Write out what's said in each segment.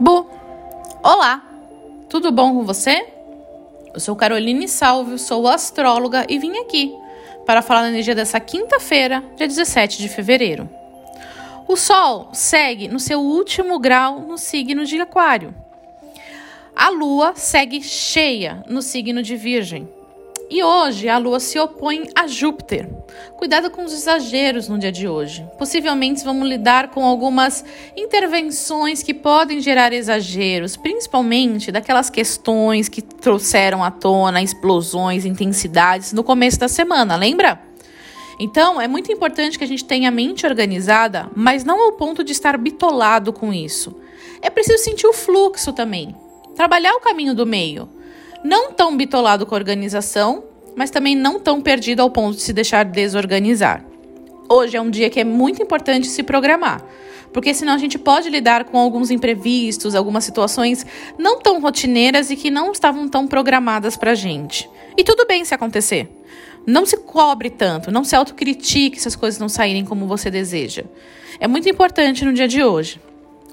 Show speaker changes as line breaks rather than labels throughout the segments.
Bu, olá, tudo bom com você? Eu sou Caroline Salvio, sou astróloga e vim aqui para falar da energia dessa quinta-feira, dia 17 de fevereiro. O Sol segue no seu último grau no signo de Aquário. A Lua segue cheia no signo de Virgem. E hoje a Lua se opõe a Júpiter. Cuidado com os exageros no dia de hoje. Possivelmente vamos lidar com algumas intervenções que podem gerar exageros, principalmente daquelas questões que trouxeram à tona explosões, intensidades no começo da semana, lembra? Então, é muito importante que a gente tenha a mente organizada, mas não ao ponto de estar bitolado com isso. É preciso sentir o fluxo também. Trabalhar o caminho do meio não tão bitolado com a organização, mas também não tão perdido ao ponto de se deixar desorganizar. Hoje é um dia que é muito importante se programar, porque senão a gente pode lidar com alguns imprevistos, algumas situações não tão rotineiras e que não estavam tão programadas para gente. E tudo bem se acontecer. Não se cobre tanto, não se autocritique se as coisas não saírem como você deseja. É muito importante no dia de hoje.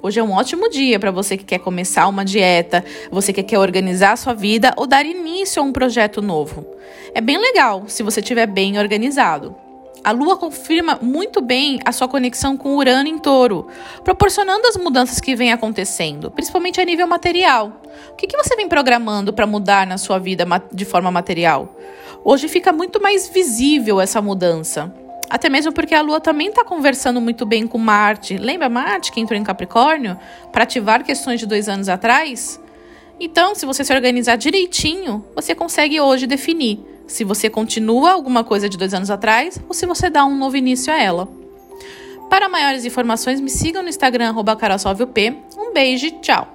Hoje é um ótimo dia para você que quer começar uma dieta, você que quer organizar a sua vida ou dar início a um projeto novo. É bem legal se você estiver bem organizado. A Lua confirma muito bem a sua conexão com Urano em touro, proporcionando as mudanças que vêm acontecendo, principalmente a nível material. O que, que você vem programando para mudar na sua vida de forma material? Hoje fica muito mais visível essa mudança. Até mesmo porque a Lua também está conversando muito bem com Marte. Lembra Marte que entrou em Capricórnio para ativar questões de dois anos atrás? Então, se você se organizar direitinho, você consegue hoje definir se você continua alguma coisa de dois anos atrás ou se você dá um novo início a ela. Para maiores informações, me sigam no Instagram, arroba Um beijo e tchau!